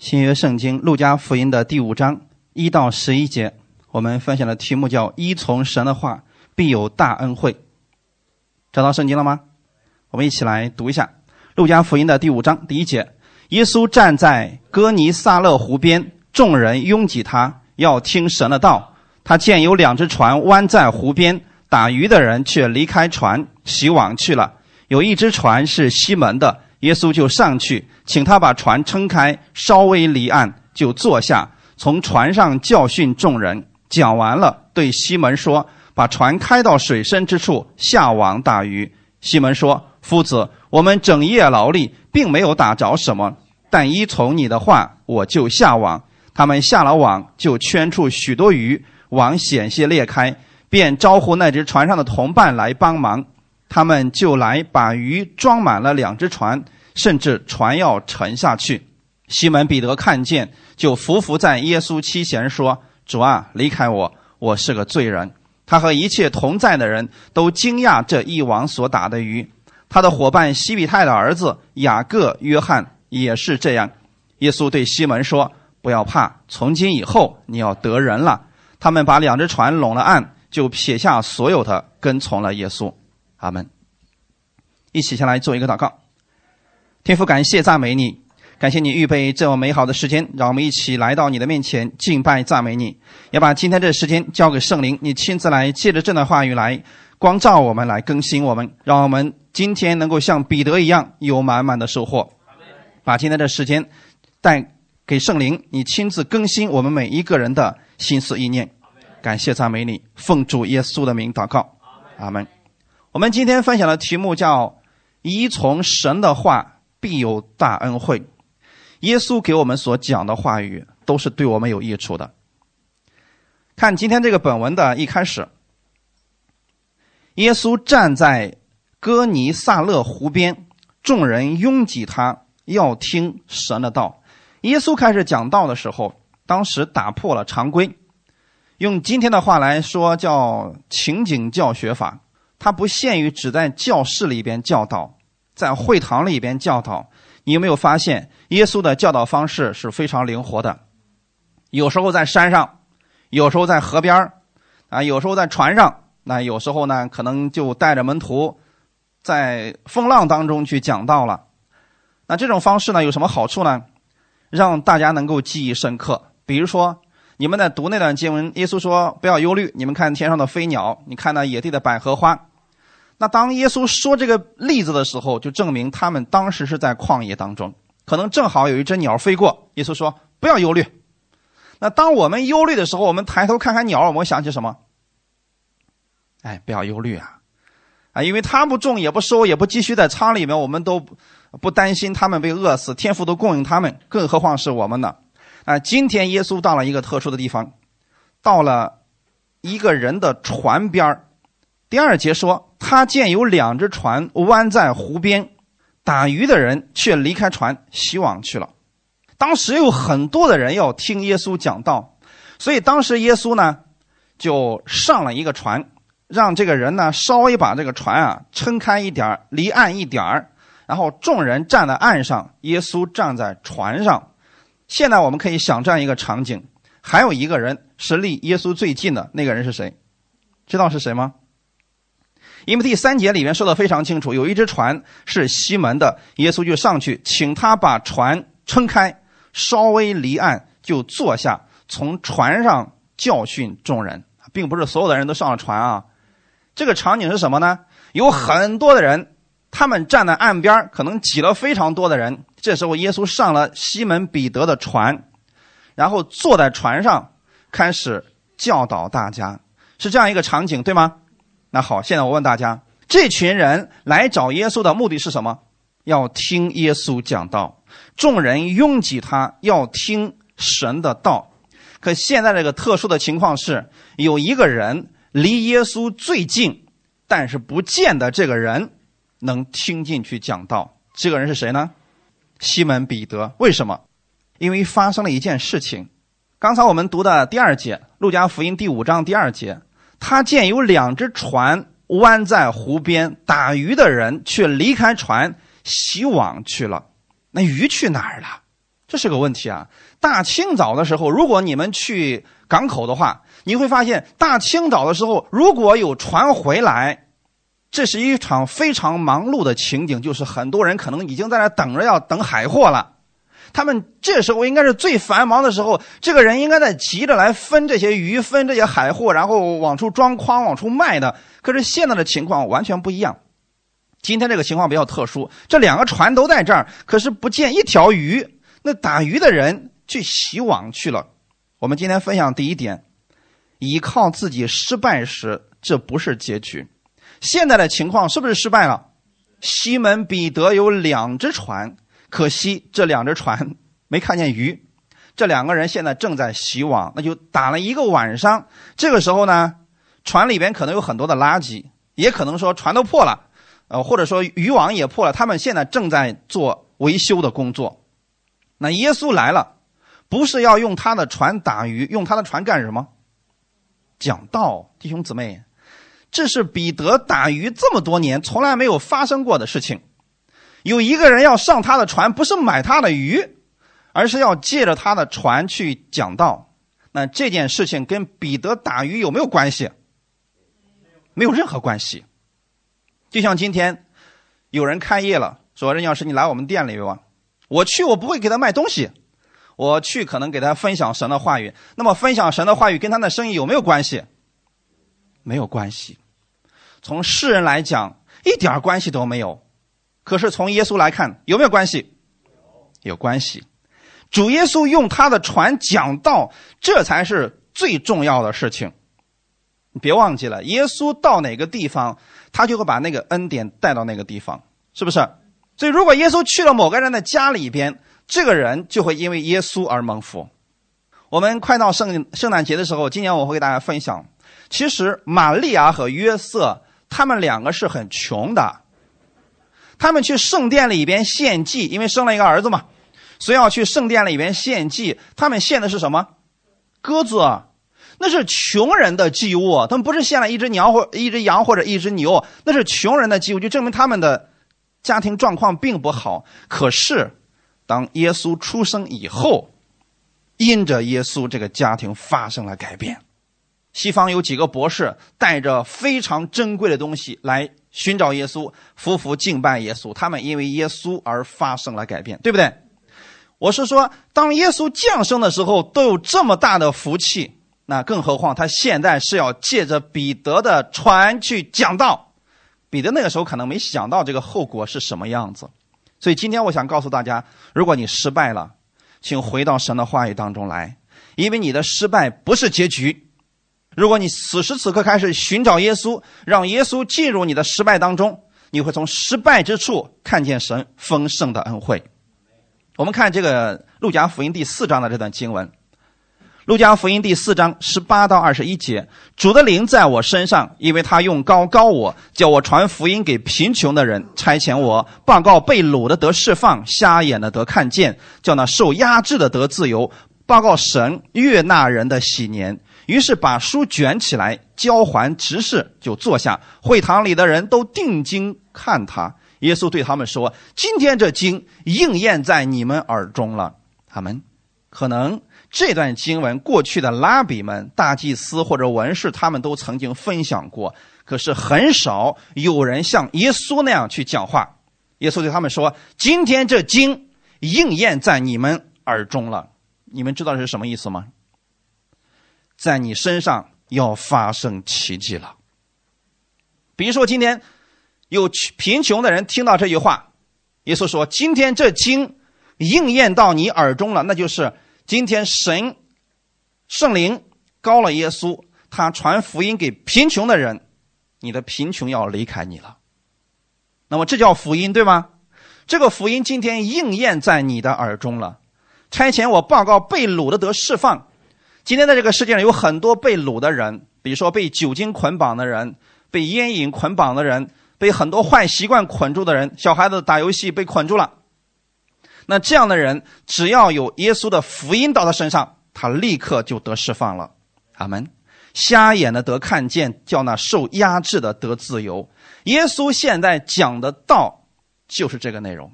新约圣经路加福音的第五章一到十一节，我们分享的题目叫“依从神的话，必有大恩惠”。找到圣经了吗？我们一起来读一下路加福音的第五章第一节：耶稣站在哥尼撒勒湖边，众人拥挤他，要听神的道。他见有两只船弯在湖边，打鱼的人却离开船，洗网去了。有一只船是西门的。耶稣就上去，请他把船撑开，稍微离岸，就坐下，从船上教训众人。讲完了，对西门说：“把船开到水深之处，下网打鱼。”西门说：“夫子，我们整夜劳力，并没有打着什么，但依从你的话，我就下网。”他们下了网，就圈出许多鱼，网险些裂开，便招呼那只船上的同伴来帮忙。他们就来把鱼装满了两只船，甚至船要沉下去。西门彼得看见，就伏伏在耶稣膝前说：“主啊，离开我，我是个罪人。”他和一切同在的人都惊讶这一网所打的鱼。他的伙伴西比泰的儿子雅各、约翰也是这样。耶稣对西门说：“不要怕，从今以后你要得人了。”他们把两只船拢了岸，就撇下所有的，跟从了耶稣。阿门。一起下来做一个祷告。天父，感谢赞美你，感谢你预备这么美好的时间，让我们一起来到你的面前敬拜赞美你。要把今天这时间交给圣灵，你亲自来借着这段话语来光照我们，来更新我们，让我们今天能够像彼得一样有满满的收获。把今天的时间带给圣灵，你亲自更新我们每一个人的心思意念。感谢赞美你，奉主耶稣的名祷告。阿门。我们今天分享的题目叫“依从神的话，必有大恩惠”。耶稣给我们所讲的话语都是对我们有益处的。看今天这个本文的一开始，耶稣站在哥尼撒勒湖边，众人拥挤他，要听神的道。耶稣开始讲道的时候，当时打破了常规，用今天的话来说，叫情景教学法。他不限于只在教室里边教导，在会堂里边教导。你有没有发现，耶稣的教导方式是非常灵活的？有时候在山上，有时候在河边啊，有时候在船上，那有时候呢，可能就带着门徒在风浪当中去讲道了。那这种方式呢，有什么好处呢？让大家能够记忆深刻。比如说，你们在读那段经文，耶稣说：“不要忧虑，你们看天上的飞鸟，你看那野地的百合花。”那当耶稣说这个例子的时候，就证明他们当时是在旷野当中，可能正好有一只鸟飞过。耶稣说：“不要忧虑。”那当我们忧虑的时候，我们抬头看看鸟，我们想起什么？哎，不要忧虑啊！啊，因为他不种也不收也不积蓄在仓里面，我们都不担心他们被饿死，天父都供应他们，更何况是我们呢？啊，今天耶稣到了一个特殊的地方，到了一个人的船边。第二节说，他见有两只船弯在湖边，打鱼的人却离开船洗网去了。当时有很多的人要听耶稣讲道，所以当时耶稣呢就上了一个船，让这个人呢稍微把这个船啊撑开一点离岸一点然后众人站在岸上，耶稣站在船上。现在我们可以想这样一个场景：还有一个人是离耶稣最近的那个人是谁？知道是谁吗？因为第三节里面说的非常清楚，有一只船是西门的，耶稣就上去，请他把船撑开，稍微离岸就坐下，从船上教训众人，并不是所有的人都上了船啊。这个场景是什么呢？有很多的人，他们站在岸边，可能挤了非常多的人。这时候，耶稣上了西门彼得的船，然后坐在船上，开始教导大家，是这样一个场景，对吗？那好，现在我问大家：这群人来找耶稣的目的是什么？要听耶稣讲道。众人拥挤他，要听神的道。可现在这个特殊的情况是，有一个人离耶稣最近，但是不见得这个人能听进去讲道。这个人是谁呢？西门彼得。为什么？因为发生了一件事情。刚才我们读的第二节，《路加福音》第五章第二节。他见有两只船弯在湖边，打鱼的人却离开船洗网去了。那鱼去哪儿了？这是个问题啊！大清早的时候，如果你们去港口的话，你会发现，大清早的时候，如果有船回来，这是一场非常忙碌的情景，就是很多人可能已经在那等着要等海货了。他们这时候应该是最繁忙的时候，这个人应该在急着来分这些鱼、分这些海货，然后往出装筐、往出卖的。可是现在的情况完全不一样。今天这个情况比较特殊，这两个船都在这儿，可是不见一条鱼。那打鱼的人去洗网去了。我们今天分享第一点：依靠自己失败时，这不是结局。现在的情况是不是失败了？西门彼得有两只船，可惜这两只船没看见鱼。这两个人现在正在洗网，那就打了一个晚上。这个时候呢，船里边可能有很多的垃圾，也可能说船都破了。呃，或者说渔网也破了，他们现在正在做维修的工作。那耶稣来了，不是要用他的船打鱼，用他的船干什么？讲道，弟兄姊妹，这是彼得打鱼这么多年从来没有发生过的事情。有一个人要上他的船，不是买他的鱼，而是要借着他的船去讲道。那这件事情跟彼得打鱼有没有关系？没有任何关系。就像今天，有人开业了，说任教师，你来我们店里吧。我去，我不会给他卖东西，我去可能给他分享神的话语。那么分享神的话语跟他的生意有没有关系？没有关系。从世人来讲，一点关系都没有。可是从耶稣来看，有没有关系？有关系。主耶稣用他的船讲道，这才是最重要的事情。你别忘记了，耶稣到哪个地方？他就会把那个恩典带到那个地方，是不是？所以，如果耶稣去了某个人的家里边，这个人就会因为耶稣而蒙福。我们快到圣圣诞节的时候，今年我会给大家分享。其实，玛利亚和约瑟他们两个是很穷的，他们去圣殿里边献祭，因为生了一个儿子嘛，所以要去圣殿里边献祭。他们献的是什么？鸽子。那是穷人的祭物，他们不是献了一只羊或一只羊或者一只牛，那是穷人的祭物，就证明他们的家庭状况并不好。可是，当耶稣出生以后，因着耶稣，这个家庭发生了改变。西方有几个博士带着非常珍贵的东西来寻找耶稣，夫妇敬拜耶稣，他们因为耶稣而发生了改变，对不对？我是说，当耶稣降生的时候，都有这么大的福气。那更何况他现在是要借着彼得的船去讲道，彼得那个时候可能没想到这个后果是什么样子，所以今天我想告诉大家，如果你失败了，请回到神的话语当中来，因为你的失败不是结局。如果你此时此刻开始寻找耶稣，让耶稣进入你的失败当中，你会从失败之处看见神丰盛的恩惠。我们看这个路加福音第四章的这段经文。路加福音第四章十八到二十一节，主的灵在我身上，因为他用高高我，叫我传福音给贫穷的人，差遣我报告被掳的得释放，瞎眼的得看见，叫那受压制的得自由，报告神悦纳人的喜年。于是把书卷起来，交还执事，就坐下。会堂里的人都定睛看他。耶稣对他们说：“今天这经应验在你们耳中了。”他们可能。这段经文，过去的拉比们、大祭司或者文士，他们都曾经分享过。可是很少有人像耶稣那样去讲话。耶稣对他们说：“今天这经应验在你们耳中了。你们知道是什么意思吗？在你身上要发生奇迹了。比如说，今天有贫穷的人听到这句话，耶稣说：‘今天这经应验到你耳中了。’那就是。”今天神圣灵高了耶稣，他传福音给贫穷的人，你的贫穷要离开你了。那么这叫福音，对吗？这个福音今天应验在你的耳中了。差遣我报告被掳的得释放。今天在这个世界上有很多被掳的人，比如说被酒精捆绑的人，被烟瘾捆绑的人，被很多坏习惯捆住的人，小孩子打游戏被捆住了。那这样的人，只要有耶稣的福音到他身上，他立刻就得释放了。阿门。瞎眼的得看见，叫那受压制的得自由。耶稣现在讲的道就是这个内容。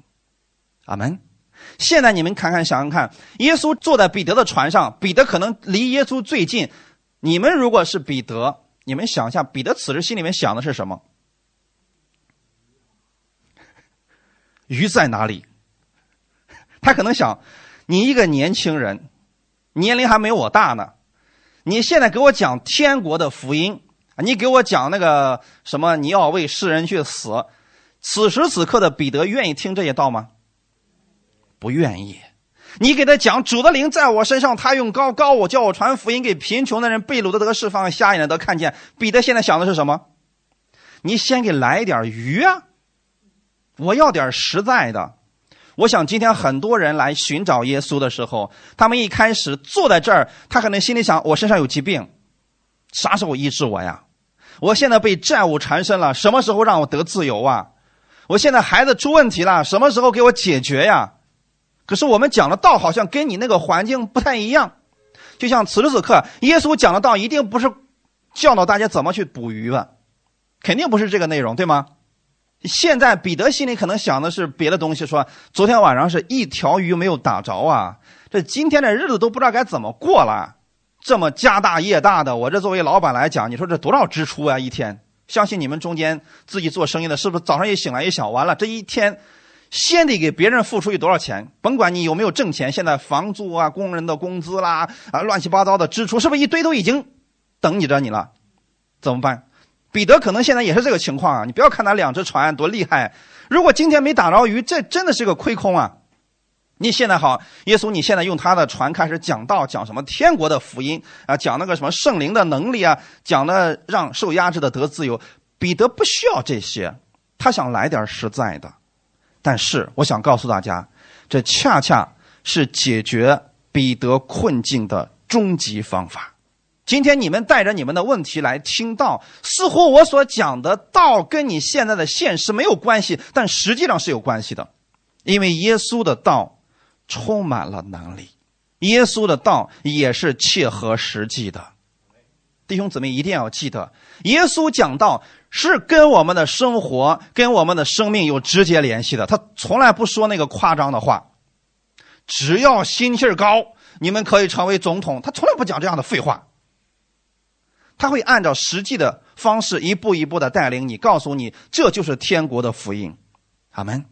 阿门。现在你们看看，想想看，耶稣坐在彼得的船上，彼得可能离耶稣最近。你们如果是彼得，你们想一下，彼得此时心里面想的是什么？鱼在哪里？他可能想，你一个年轻人，年龄还没我大呢，你现在给我讲天国的福音，你给我讲那个什么，你要为世人去死。此时此刻的彼得愿意听这些道吗？不愿意。你给他讲主的灵在我身上，他用高高我叫我传福音给贫穷的人，被掳的得释放，瞎眼的得看见。彼得现在想的是什么？你先给来点鱼啊！我要点实在的。我想今天很多人来寻找耶稣的时候，他们一开始坐在这儿，他可能心里想：我身上有疾病，啥时候医治我呀？我现在被债务缠身了，什么时候让我得自由啊？我现在孩子出问题了，什么时候给我解决呀？可是我们讲的道好像跟你那个环境不太一样，就像此时此刻，耶稣讲的道一定不是教导大家怎么去捕鱼吧，肯定不是这个内容，对吗？现在彼得心里可能想的是别的东西，说昨天晚上是一条鱼没有打着啊，这今天的日子都不知道该怎么过了，这么家大业大的，我这作为老板来讲，你说这多少支出啊一天？相信你们中间自己做生意的，是不是早上一醒来一想，完了这一天。先得给别人付出去多少钱？甭管你有没有挣钱，现在房租啊、工人的工资啦啊、乱七八糟的支出，是不是一堆都已经等你着你了？怎么办？彼得可能现在也是这个情况啊！你不要看他两只船多厉害，如果今天没打着鱼，这真的是个亏空啊！你现在好，耶稣，你现在用他的船开始讲道，讲什么天国的福音啊？讲那个什么圣灵的能力啊？讲的让受压制的得自由。彼得不需要这些，他想来点实在的。但是我想告诉大家，这恰恰是解决彼得困境的终极方法。今天你们带着你们的问题来听到，似乎我所讲的道跟你现在的现实没有关系，但实际上是有关系的，因为耶稣的道充满了能力，耶稣的道也是切合实际的。弟兄姊妹一定要记得，耶稣讲道。是跟我们的生活、跟我们的生命有直接联系的。他从来不说那个夸张的话。只要心气儿高，你们可以成为总统。他从来不讲这样的废话。他会按照实际的方式一步一步的带领你，告诉你这就是天国的福音。阿门。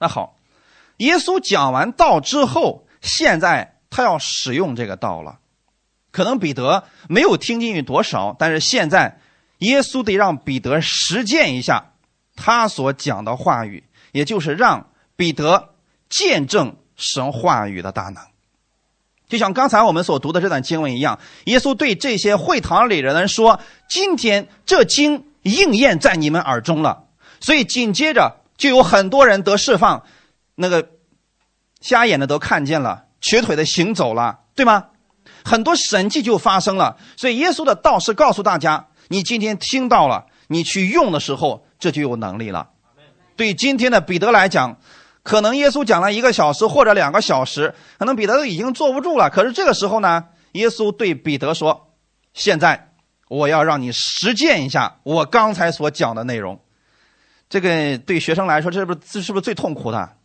那好，耶稣讲完道之后，现在他要使用这个道了。可能彼得没有听进去多少，但是现在。耶稣得让彼得实践一下他所讲的话语，也就是让彼得见证神话语的大能。就像刚才我们所读的这段经文一样，耶稣对这些会堂里的人说：“今天这经应验在你们耳中了。”所以紧接着就有很多人得释放，那个瞎眼的都看见了，瘸腿的行走了，对吗？很多神迹就发生了。所以耶稣的道是告诉大家。你今天听到了，你去用的时候，这就有能力了。对今天的彼得来讲，可能耶稣讲了一个小时或者两个小时，可能彼得都已经坐不住了。可是这个时候呢，耶稣对彼得说：“现在我要让你实践一下我刚才所讲的内容。”这个对学生来说，这是不是这是不是最痛苦的？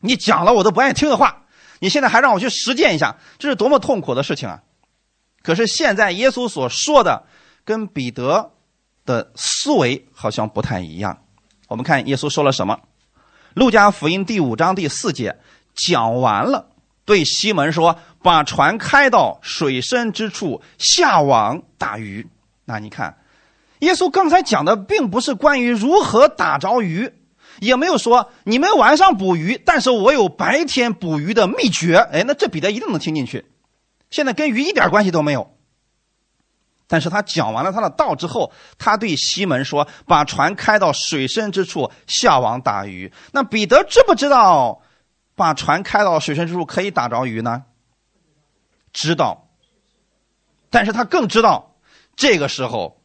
你讲了我都不爱听的话，你现在还让我去实践一下，这是多么痛苦的事情啊！可是现在耶稣所说的。跟彼得的思维好像不太一样。我们看耶稣说了什么？路加福音第五章第四节讲完了，对西门说：“把船开到水深之处，下网打鱼。”那你看，耶稣刚才讲的并不是关于如何打着鱼，也没有说你们晚上捕鱼，但是我有白天捕鱼的秘诀。哎，那这彼得一定能听进去。现在跟鱼一点关系都没有。但是他讲完了他的道之后，他对西门说：“把船开到水深之处，下网打鱼。”那彼得知不知道，把船开到水深之处可以打着鱼呢？知道。但是他更知道，这个时候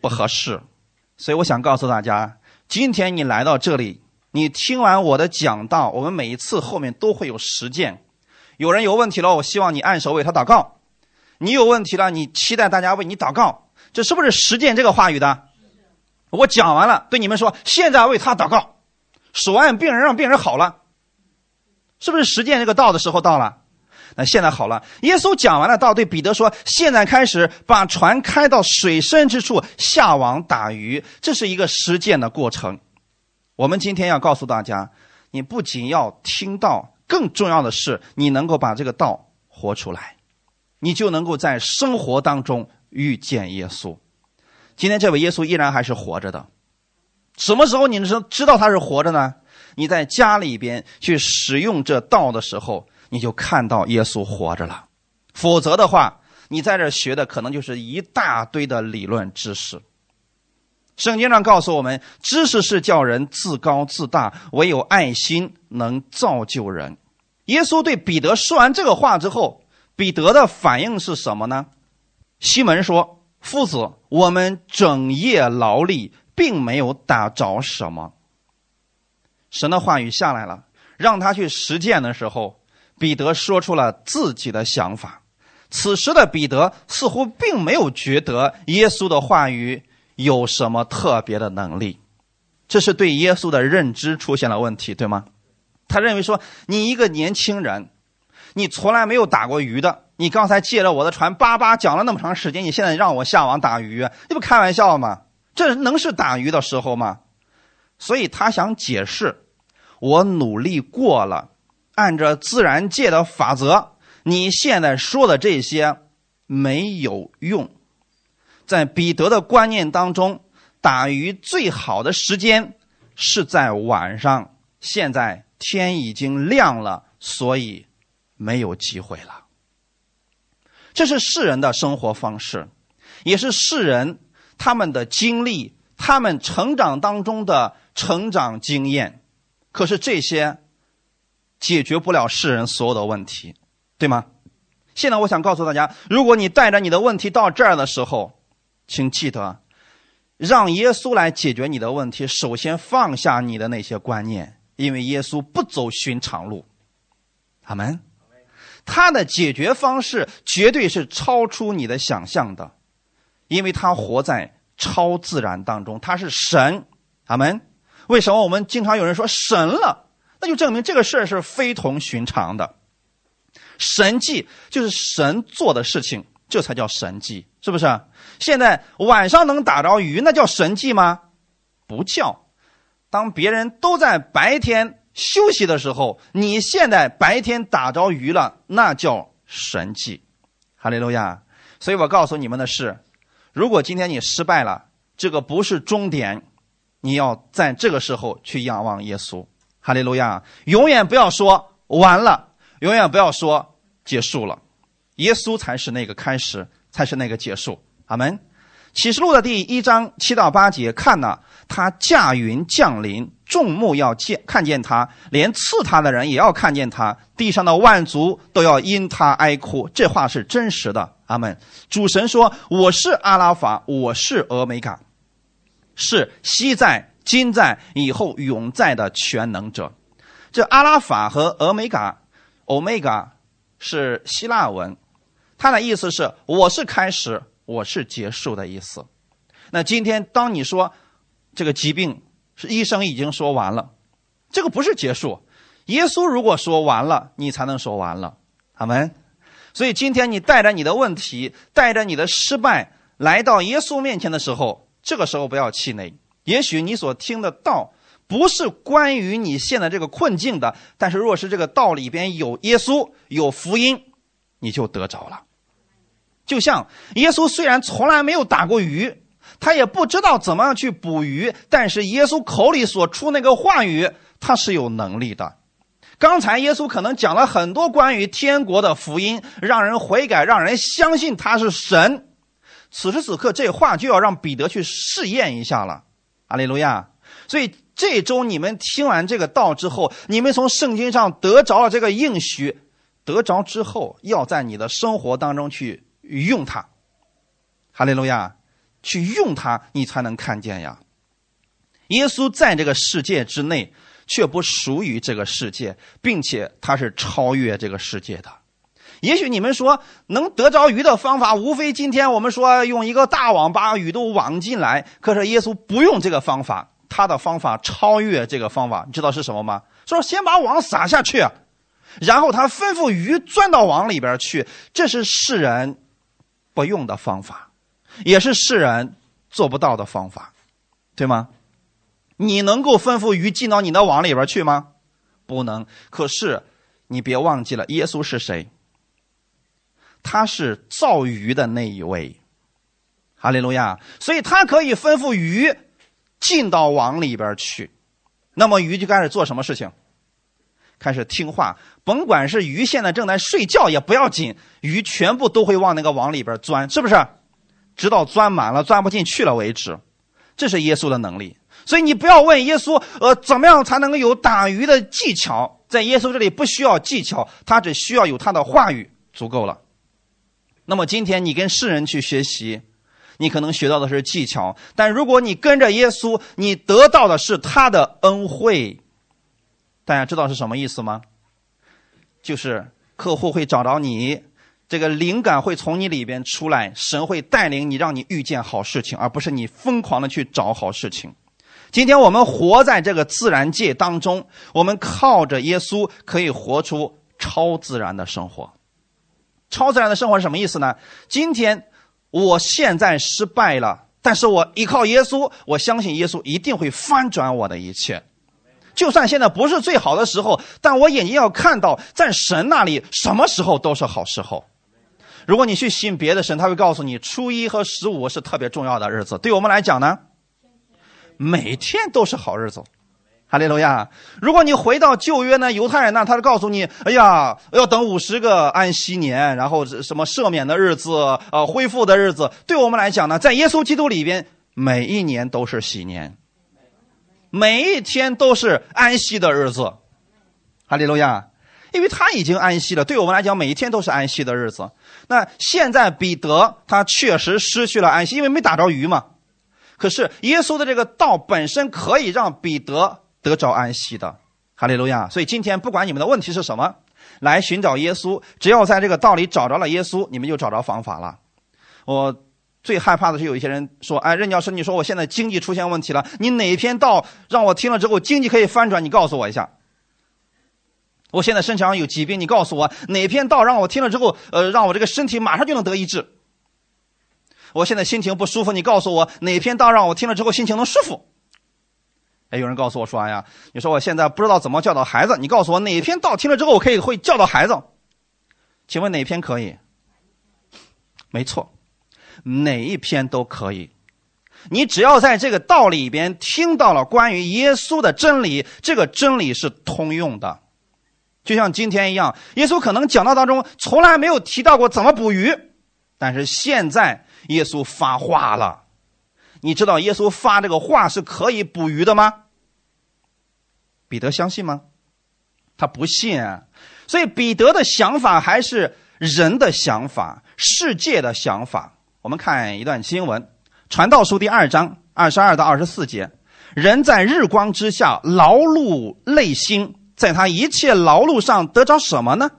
不合适。所以我想告诉大家，今天你来到这里，你听完我的讲道，我们每一次后面都会有实践。有人有问题了，我希望你按手为他祷告。你有问题了，你期待大家为你祷告，这是不是实践这个话语的？我讲完了，对你们说，现在为他祷告，手按病人，让病人好了。是不是实践这个道的时候到了？那现在好了，耶稣讲完了道，对彼得说：“现在开始把船开到水深之处，下网打鱼。”这是一个实践的过程。我们今天要告诉大家，你不仅要听到，更重要的是你能够把这个道活出来，你就能够在生活当中遇见耶稣。今天这位耶稣依然还是活着的。什么时候你能知道他是活着呢？你在家里边去使用这道的时候，你就看到耶稣活着了。否则的话，你在这学的可能就是一大堆的理论知识。圣经上告诉我们，知识是叫人自高自大，唯有爱心能造就人。耶稣对彼得说完这个话之后，彼得的反应是什么呢？西门说：“夫子，我们整夜劳力。”并没有打着什么。神的话语下来了，让他去实践的时候，彼得说出了自己的想法。此时的彼得似乎并没有觉得耶稣的话语有什么特别的能力，这是对耶稣的认知出现了问题，对吗？他认为说，你一个年轻人，你从来没有打过鱼的，你刚才借了我的船，叭叭讲了那么长时间，你现在让我下网打鱼，这不开玩笑吗？这能是打鱼的时候吗？所以他想解释，我努力过了，按照自然界的法则，你现在说的这些没有用。在彼得的观念当中，打鱼最好的时间是在晚上。现在天已经亮了，所以没有机会了。这是世人的生活方式，也是世人。他们的经历，他们成长当中的成长经验，可是这些解决不了世人所有的问题，对吗？现在我想告诉大家，如果你带着你的问题到这儿的时候，请记得，让耶稣来解决你的问题。首先放下你的那些观念，因为耶稣不走寻常路。阿门。他的解决方式绝对是超出你的想象的。因为他活在超自然当中，他是神，阿门。为什么我们经常有人说神了？那就证明这个事儿是非同寻常的。神迹就是神做的事情，这才叫神迹，是不是？现在晚上能打着鱼，那叫神迹吗？不叫。当别人都在白天休息的时候，你现在白天打着鱼了，那叫神迹。哈利路亚。所以我告诉你们的是。如果今天你失败了，这个不是终点，你要在这个时候去仰望耶稣，哈利路亚！永远不要说完了，永远不要说结束了，耶稣才是那个开始，才是那个结束。阿门。启示录的第一章七到八节，看呐，他驾云降临，众目要见看见他，连刺他的人也要看见他，地上的万族都要因他哀哭。这话是真实的。阿门。主神说：“我是阿拉法，我是俄美嘎，是昔在、今在、以后永在的全能者。”这阿拉法和俄美嘎，欧米伽是希腊文，它的意思是“我是开始”。我是结束的意思。那今天当你说这个疾病是医生已经说完了，这个不是结束。耶稣如果说完了，你才能说完了。阿门。所以今天你带着你的问题，带着你的失败来到耶稣面前的时候，这个时候不要气馁。也许你所听的道不是关于你现在这个困境的，但是若是这个道里边有耶稣、有福音，你就得着了。就像耶稣虽然从来没有打过鱼，他也不知道怎么样去捕鱼，但是耶稣口里所出那个话语，他是有能力的。刚才耶稣可能讲了很多关于天国的福音，让人悔改，让人相信他是神。此时此刻，这话就要让彼得去试验一下了。阿利路亚！所以这周你们听完这个道之后，你们从圣经上得着了这个应许，得着之后，要在你的生活当中去。用它，哈利路亚，去用它，你才能看见呀。耶稣在这个世界之内，却不属于这个世界，并且他是超越这个世界的。也许你们说能得着鱼的方法，无非今天我们说用一个大网把鱼都网进来。可是耶稣不用这个方法，他的方法超越这个方法，你知道是什么吗？说先把网撒下去，然后他吩咐鱼钻到网里边去，这是世人不用的方法，也是世人做不到的方法，对吗？你能够吩咐鱼进到你的网里边去吗？不能。可是你别忘记了，耶稣是谁？他是造鱼的那一位，哈利路亚。所以他可以吩咐鱼进到网里边去，那么鱼就开始做什么事情？开始听话，甭管是鱼现在正在睡觉也不要紧，鱼全部都会往那个网里边钻，是不是？直到钻满了、钻不进去了为止。这是耶稣的能力。所以你不要问耶稣，呃，怎么样才能够有打鱼的技巧？在耶稣这里不需要技巧，他只需要有他的话语足够了。那么今天你跟世人去学习，你可能学到的是技巧，但如果你跟着耶稣，你得到的是他的恩惠。大家知道是什么意思吗？就是客户会找着你，这个灵感会从你里边出来，神会带领你，让你遇见好事情，而不是你疯狂的去找好事情。今天我们活在这个自然界当中，我们靠着耶稣可以活出超自然的生活。超自然的生活是什么意思呢？今天我现在失败了，但是我依靠耶稣，我相信耶稣一定会翻转我的一切。就算现在不是最好的时候，但我眼睛要看到，在神那里什么时候都是好时候。如果你去信别的神，他会告诉你初一和十五是特别重要的日子。对我们来讲呢，每天都是好日子。哈利路亚！如果你回到旧约呢，犹太人呢，他就告诉你：哎呀，要等五十个安息年，然后什么赦免的日子，呃，恢复的日子。对我们来讲呢，在耶稣基督里边，每一年都是喜年，每一天都是安息的日子。哈利路亚！因为他已经安息了，对我们来讲，每一天都是安息的日子。那现在彼得他确实失去了安息，因为没打着鱼嘛。可是耶稣的这个道本身可以让彼得。得着安息的，哈利路亚！所以今天不管你们的问题是什么，来寻找耶稣，只要在这个道里找着了耶稣，你们就找着方法了。我最害怕的是有一些人说：“哎，任教师，你说我现在经济出现问题了，你哪一篇道让我听了之后经济可以翻转？你告诉我一下。我现在身体上有疾病，你告诉我哪篇道让我听了之后，呃，让我这个身体马上就能得医治。我现在心情不舒服，你告诉我哪篇道让我听了之后心情能舒服。”哎，有人告诉我说：“哎呀，你说我现在不知道怎么教导孩子，你告诉我哪篇道听了之后我可以会教导孩子？请问哪篇可以？没错，哪一篇都可以。你只要在这个道里边听到了关于耶稣的真理，这个真理是通用的。就像今天一样，耶稣可能讲道当中从来没有提到过怎么捕鱼，但是现在耶稣发话了。”你知道耶稣发这个话是可以捕鱼的吗？彼得相信吗？他不信啊，所以彼得的想法还是人的想法，世界的想法。我们看一段经文，《传道书》第二章二十二到二十四节：人在日光之下劳碌累心，在他一切劳碌上得着什么呢？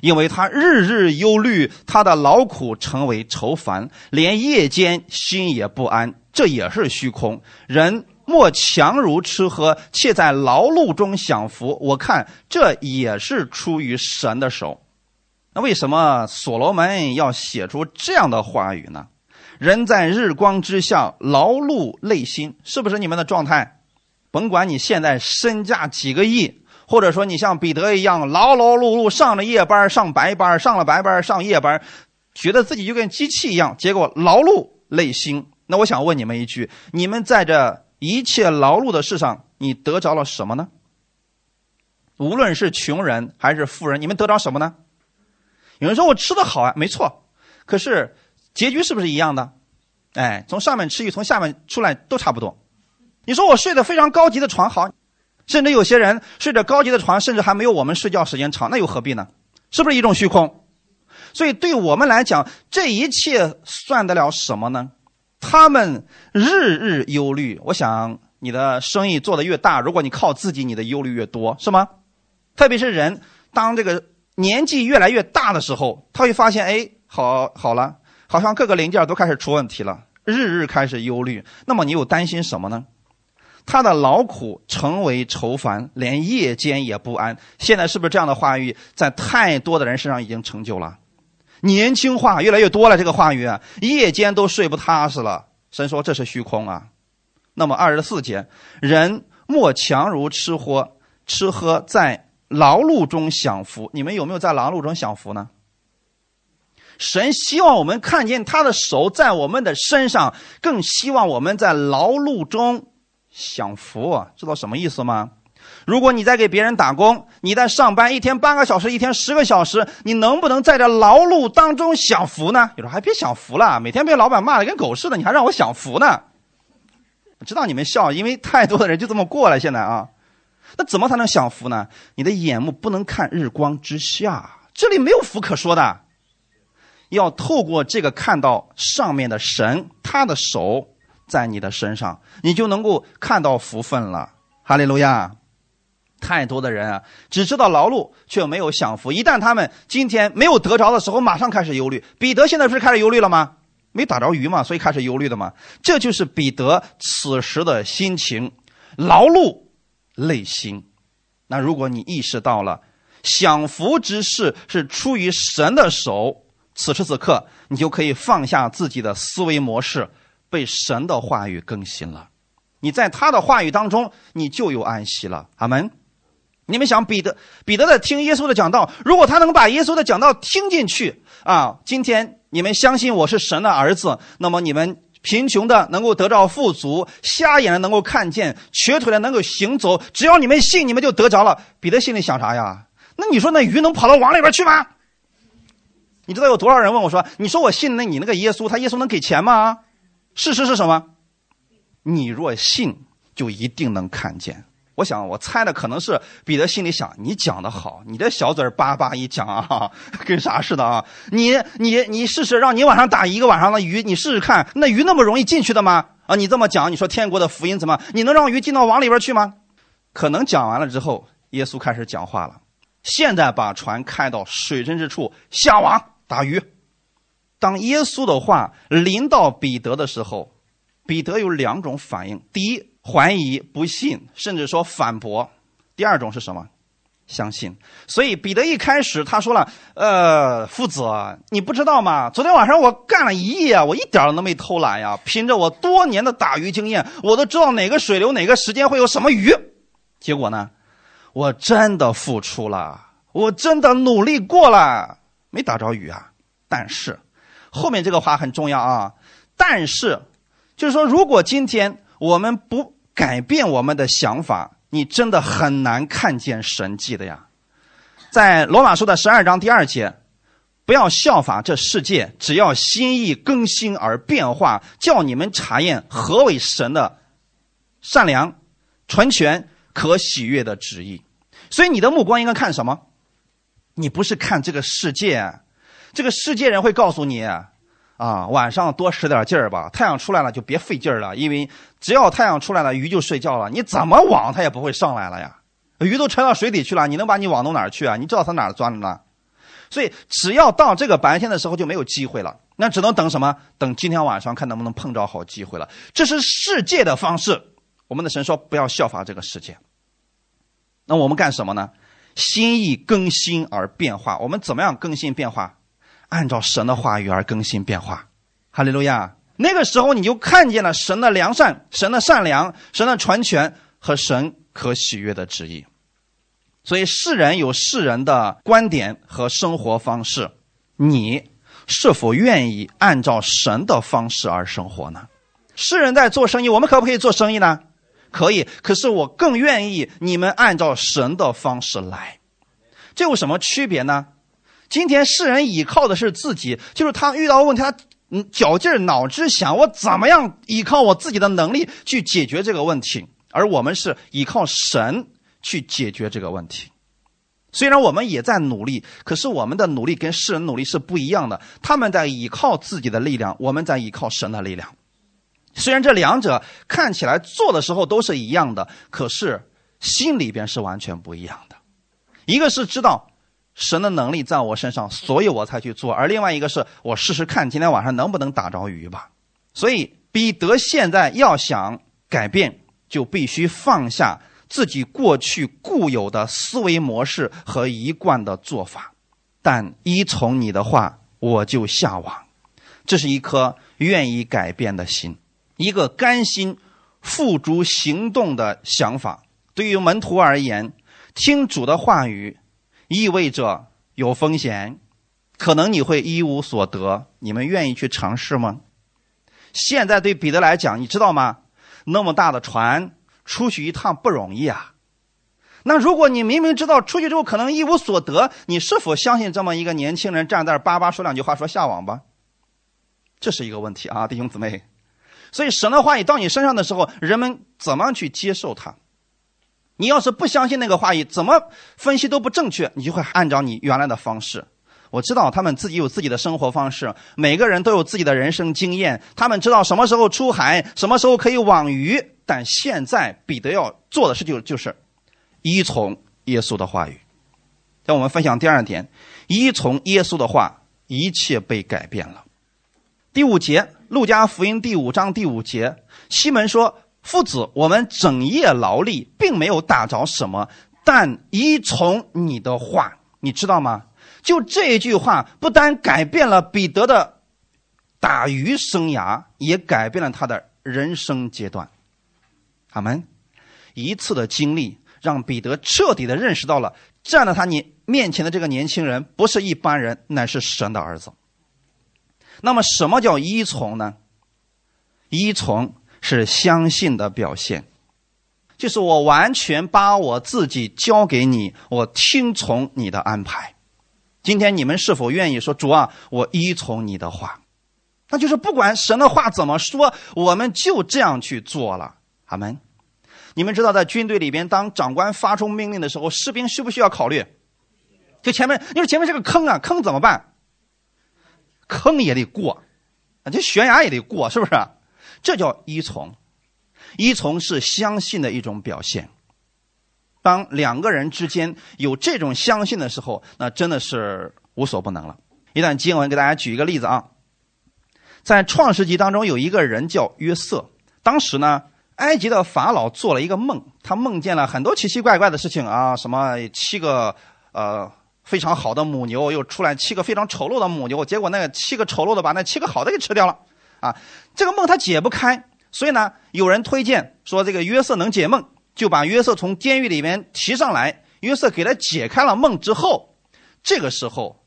因为他日日忧虑，他的劳苦成为愁烦，连夜间心也不安。这也是虚空。人莫强如吃喝，且在劳碌中享福。我看这也是出于神的手。那为什么所罗门要写出这样的话语呢？人在日光之下劳碌累心，是不是你们的状态？甭管你现在身价几个亿，或者说你像彼得一样劳劳碌碌上了夜班、上白班、上了白班、上夜班，觉得自己就跟机器一样，结果劳碌累心。那我想问你们一句：你们在这一切劳碌的事上，你得着了什么呢？无论是穷人还是富人，你们得着什么呢？有人说我吃的好啊，没错，可是结局是不是一样的？哎，从上面吃鱼，从下面出来都差不多。你说我睡得非常高级的床好，甚至有些人睡着高级的床，甚至还没有我们睡觉时间长，那又何必呢？是不是一种虚空？所以对我们来讲，这一切算得了什么呢？他们日日忧虑，我想你的生意做得越大，如果你靠自己，你的忧虑越多，是吗？特别是人当这个年纪越来越大的时候，他会发现，哎，好好了，好像各个零件都开始出问题了，日日开始忧虑。那么你又担心什么呢？他的劳苦成为愁烦，连夜间也不安。现在是不是这样的话语在太多的人身上已经成就了？年轻化越来越多了，这个话语啊夜间都睡不踏实了。神说这是虚空啊。那么二十四节，人莫强如吃喝，吃喝在劳碌中享福。你们有没有在劳碌中享福呢？神希望我们看见他的手在我们的身上，更希望我们在劳碌中享福。知道什么意思吗？如果你在给别人打工，你在上班，一天八个小时，一天十个小时，你能不能在这劳碌当中享福呢？有时候还别享福了，每天被老板骂的跟狗似的，你还让我享福呢？我知道你们笑，因为太多的人就这么过了。现在啊，那怎么才能享福呢？你的眼目不能看日光之下，这里没有福可说的。要透过这个看到上面的神，他的手在你的身上，你就能够看到福分了。哈利路亚！太多的人啊，只知道劳碌，却没有享福。一旦他们今天没有得着的时候，马上开始忧虑。彼得现在不是开始忧虑了吗？没打着鱼嘛，所以开始忧虑的嘛。这就是彼得此时的心情，劳碌累心。那如果你意识到了享福之事是出于神的手。此时此刻，你就可以放下自己的思维模式，被神的话语更新了。你在他的话语当中，你就有安息了。阿门。你们想，彼得彼得在听耶稣的讲道，如果他能把耶稣的讲道听进去啊，今天你们相信我是神的儿子，那么你们贫穷的能够得到富足，瞎眼的能够看见，瘸腿的能够行走，只要你们信，你们就得着了。彼得心里想啥呀？那你说那鱼能跑到网里边去吗？你知道有多少人问我说：“你说我信那你那个耶稣，他耶稣能给钱吗？”事实是什么？你若信，就一定能看见。我想，我猜的可能是彼得心里想：你讲的好，你这小嘴叭叭一讲啊，跟啥似的啊？你你你试试，让你晚上打一个晚上的鱼，你试试看，那鱼那么容易进去的吗？啊，你这么讲，你说天国的福音怎么？你能让鱼进到网里边去吗？可能讲完了之后，耶稣开始讲话了。现在把船开到水深之处下网。打鱼。当耶稣的话临到彼得的时候，彼得有两种反应：第一，怀疑、不信，甚至说反驳；第二种是什么？相信。所以彼得一开始他说了：“呃，夫子，你不知道吗？昨天晚上我干了一夜，我一点都没偷懒呀。凭着我多年的打鱼经验，我都知道哪个水流、哪个时间会有什么鱼。结果呢，我真的付出了，我真的努力过了。”没打着鱼啊，但是后面这个话很重要啊。但是就是说，如果今天我们不改变我们的想法，你真的很难看见神迹的呀。在罗马书的十二章第二节，不要效法这世界，只要心意更新而变化，叫你们查验何为神的善良、纯全、可喜悦的旨意。所以你的目光应该看什么？你不是看这个世界，这个世界人会告诉你，啊，晚上多使点劲儿吧，太阳出来了就别费劲儿了，因为只要太阳出来了，鱼就睡觉了，你怎么网它也不会上来了呀，鱼都沉到水底去了，你能把你网弄哪儿去啊？你知道它哪儿钻的呢？所以只要到这个白天的时候就没有机会了，那只能等什么？等今天晚上看能不能碰着好机会了。这是世界的方式，我们的神说不要效法这个世界。那我们干什么呢？心意更新而变化，我们怎么样更新变化？按照神的话语而更新变化。哈利路亚！那个时候你就看见了神的良善、神的善良、神的传权和神可喜悦的旨意。所以世人有世人的观点和生活方式，你是否愿意按照神的方式而生活呢？世人在做生意，我们可不可以做生意呢？可以，可是我更愿意你们按照神的方式来，这有什么区别呢？今天世人依靠的是自己，就是他遇到问题，他嗯绞劲脑汁想我怎么样依靠我自己的能力去解决这个问题，而我们是依靠神去解决这个问题。虽然我们也在努力，可是我们的努力跟世人努力是不一样的。他们在依靠自己的力量，我们在依靠神的力量。虽然这两者看起来做的时候都是一样的，可是心里边是完全不一样的。一个是知道神的能力在我身上，所以我才去做；而另外一个是我试试看今天晚上能不能打着鱼吧。所以彼得现在要想改变，就必须放下自己过去固有的思维模式和一贯的做法。但依从你的话，我就下网。这是一颗愿意改变的心，一个甘心付诸行动的想法。对于门徒而言，听主的话语意味着有风险，可能你会一无所得。你们愿意去尝试吗？现在对彼得来讲，你知道吗？那么大的船出去一趟不容易啊。那如果你明明知道出去之后可能一无所得，你是否相信这么一个年轻人站在那儿叭叭说两句话，说下网吧？这是一个问题啊，弟兄姊妹。所以神的话语到你身上的时候，人们怎么去接受它？你要是不相信那个话语，怎么分析都不正确，你就会按照你原来的方式。我知道他们自己有自己的生活方式，每个人都有自己的人生经验，他们知道什么时候出海，什么时候可以网鱼。但现在彼得要做的事就就是依从耶稣的话语。那我们分享第二点，依从耶稣的话，一切被改变了。第五节，路加福音第五章第五节，西门说：“父子，我们整夜劳力，并没有打着什么，但依从你的话，你知道吗？就这一句话，不单改变了彼得的打鱼生涯，也改变了他的人生阶段。阿门。一次的经历，让彼得彻底的认识到了，站在他你面前的这个年轻人不是一般人，乃是神的儿子。”那么，什么叫依从呢？依从是相信的表现，就是我完全把我自己交给你，我听从你的安排。今天你们是否愿意说主啊，我依从你的话？那就是不管神的话怎么说，我们就这样去做了。阿门。你们知道，在军队里边，当长官发出命令的时候，士兵需不需要考虑？就前面，你说前面是个坑啊，坑怎么办？坑也得过，啊，这悬崖也得过，是不是？这叫依从。依从是相信的一种表现。当两个人之间有这种相信的时候，那真的是无所不能了。一段经文给大家举一个例子啊，在创世纪当中有一个人叫约瑟。当时呢，埃及的法老做了一个梦，他梦见了很多奇奇怪怪的事情啊，什么七个呃。非常好的母牛又出来七个非常丑陋的母牛，结果那个七个丑陋的把那七个好的给吃掉了，啊，这个梦他解不开，所以呢，有人推荐说这个约瑟能解梦，就把约瑟从监狱里面提上来。约瑟给他解开了梦之后，这个时候，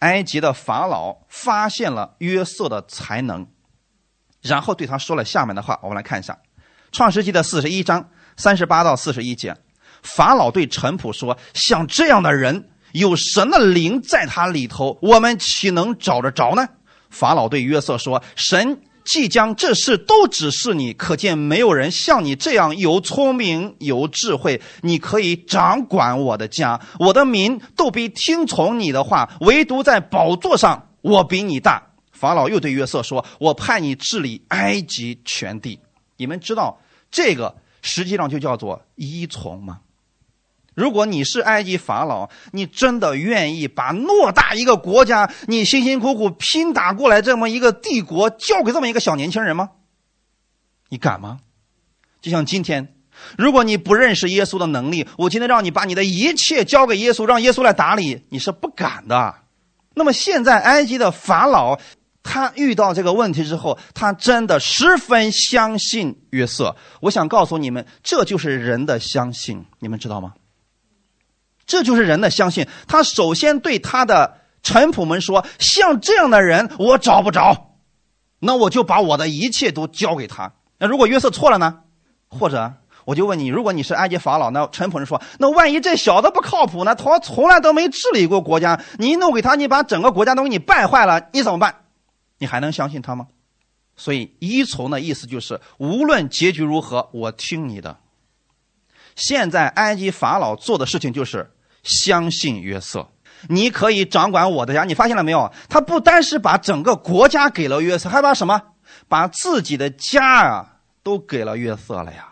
埃及的法老发现了约瑟的才能，然后对他说了下面的话，我们来看一下，《创世纪》的四十一章三十八到四十一节，法老对陈普说：“像这样的人。”有神的灵在他里头，我们岂能找得着呢？法老对约瑟说：“神即将这事都指示你，可见没有人像你这样有聪明有智慧。你可以掌管我的家，我的民都必听从你的话。唯独在宝座上，我比你大。”法老又对约瑟说：“我派你治理埃及全地。”你们知道这个实际上就叫做依从吗？如果你是埃及法老，你真的愿意把偌大一个国家，你辛辛苦苦拼打过来这么一个帝国，交给这么一个小年轻人吗？你敢吗？就像今天，如果你不认识耶稣的能力，我今天让你把你的一切交给耶稣，让耶稣来打理，你是不敢的。那么现在埃及的法老，他遇到这个问题之后，他真的十分相信约瑟。我想告诉你们，这就是人的相信，你们知道吗？这就是人的相信。他首先对他的臣仆们说：“像这样的人，我找不着，那我就把我的一切都交给他。那如果约瑟错了呢？或者我就问你：如果你是埃及法老，那臣仆人说，那万一这小子不靠谱呢？他从来都没治理过国家，你弄给他，你把整个国家都给你败坏了，你怎么办？你还能相信他吗？所以依从的意思就是，无论结局如何，我听你的。现在埃及法老做的事情就是。相信约瑟，你可以掌管我的家。你发现了没有？他不单是把整个国家给了约瑟，还把什么？把自己的家啊都给了约瑟了呀！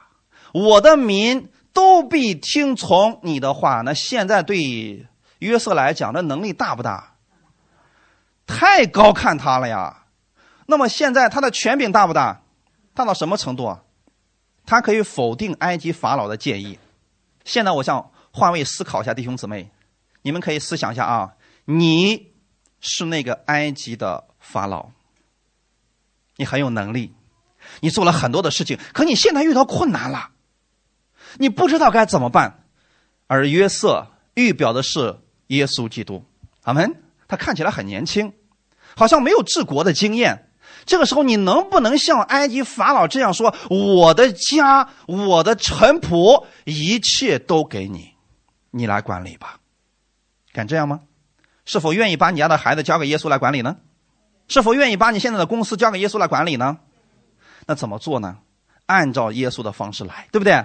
我的民都必听从你的话。那现在对约瑟来讲，这能力大不大？太高看他了呀！那么现在他的权柄大不大？大到什么程度？他可以否定埃及法老的建议。现在我想换位思考一下，弟兄姊妹，你们可以思想一下啊，你是那个埃及的法老，你很有能力，你做了很多的事情，可你现在遇到困难了，你不知道该怎么办。而约瑟预表的是耶稣基督，阿门。他看起来很年轻，好像没有治国的经验。这个时候，你能不能像埃及法老这样说：“我的家，我的臣仆，一切都给你，你来管理吧？”敢这样吗？是否愿意把你家的孩子交给耶稣来管理呢？是否愿意把你现在的公司交给耶稣来管理呢？那怎么做呢？按照耶稣的方式来，对不对？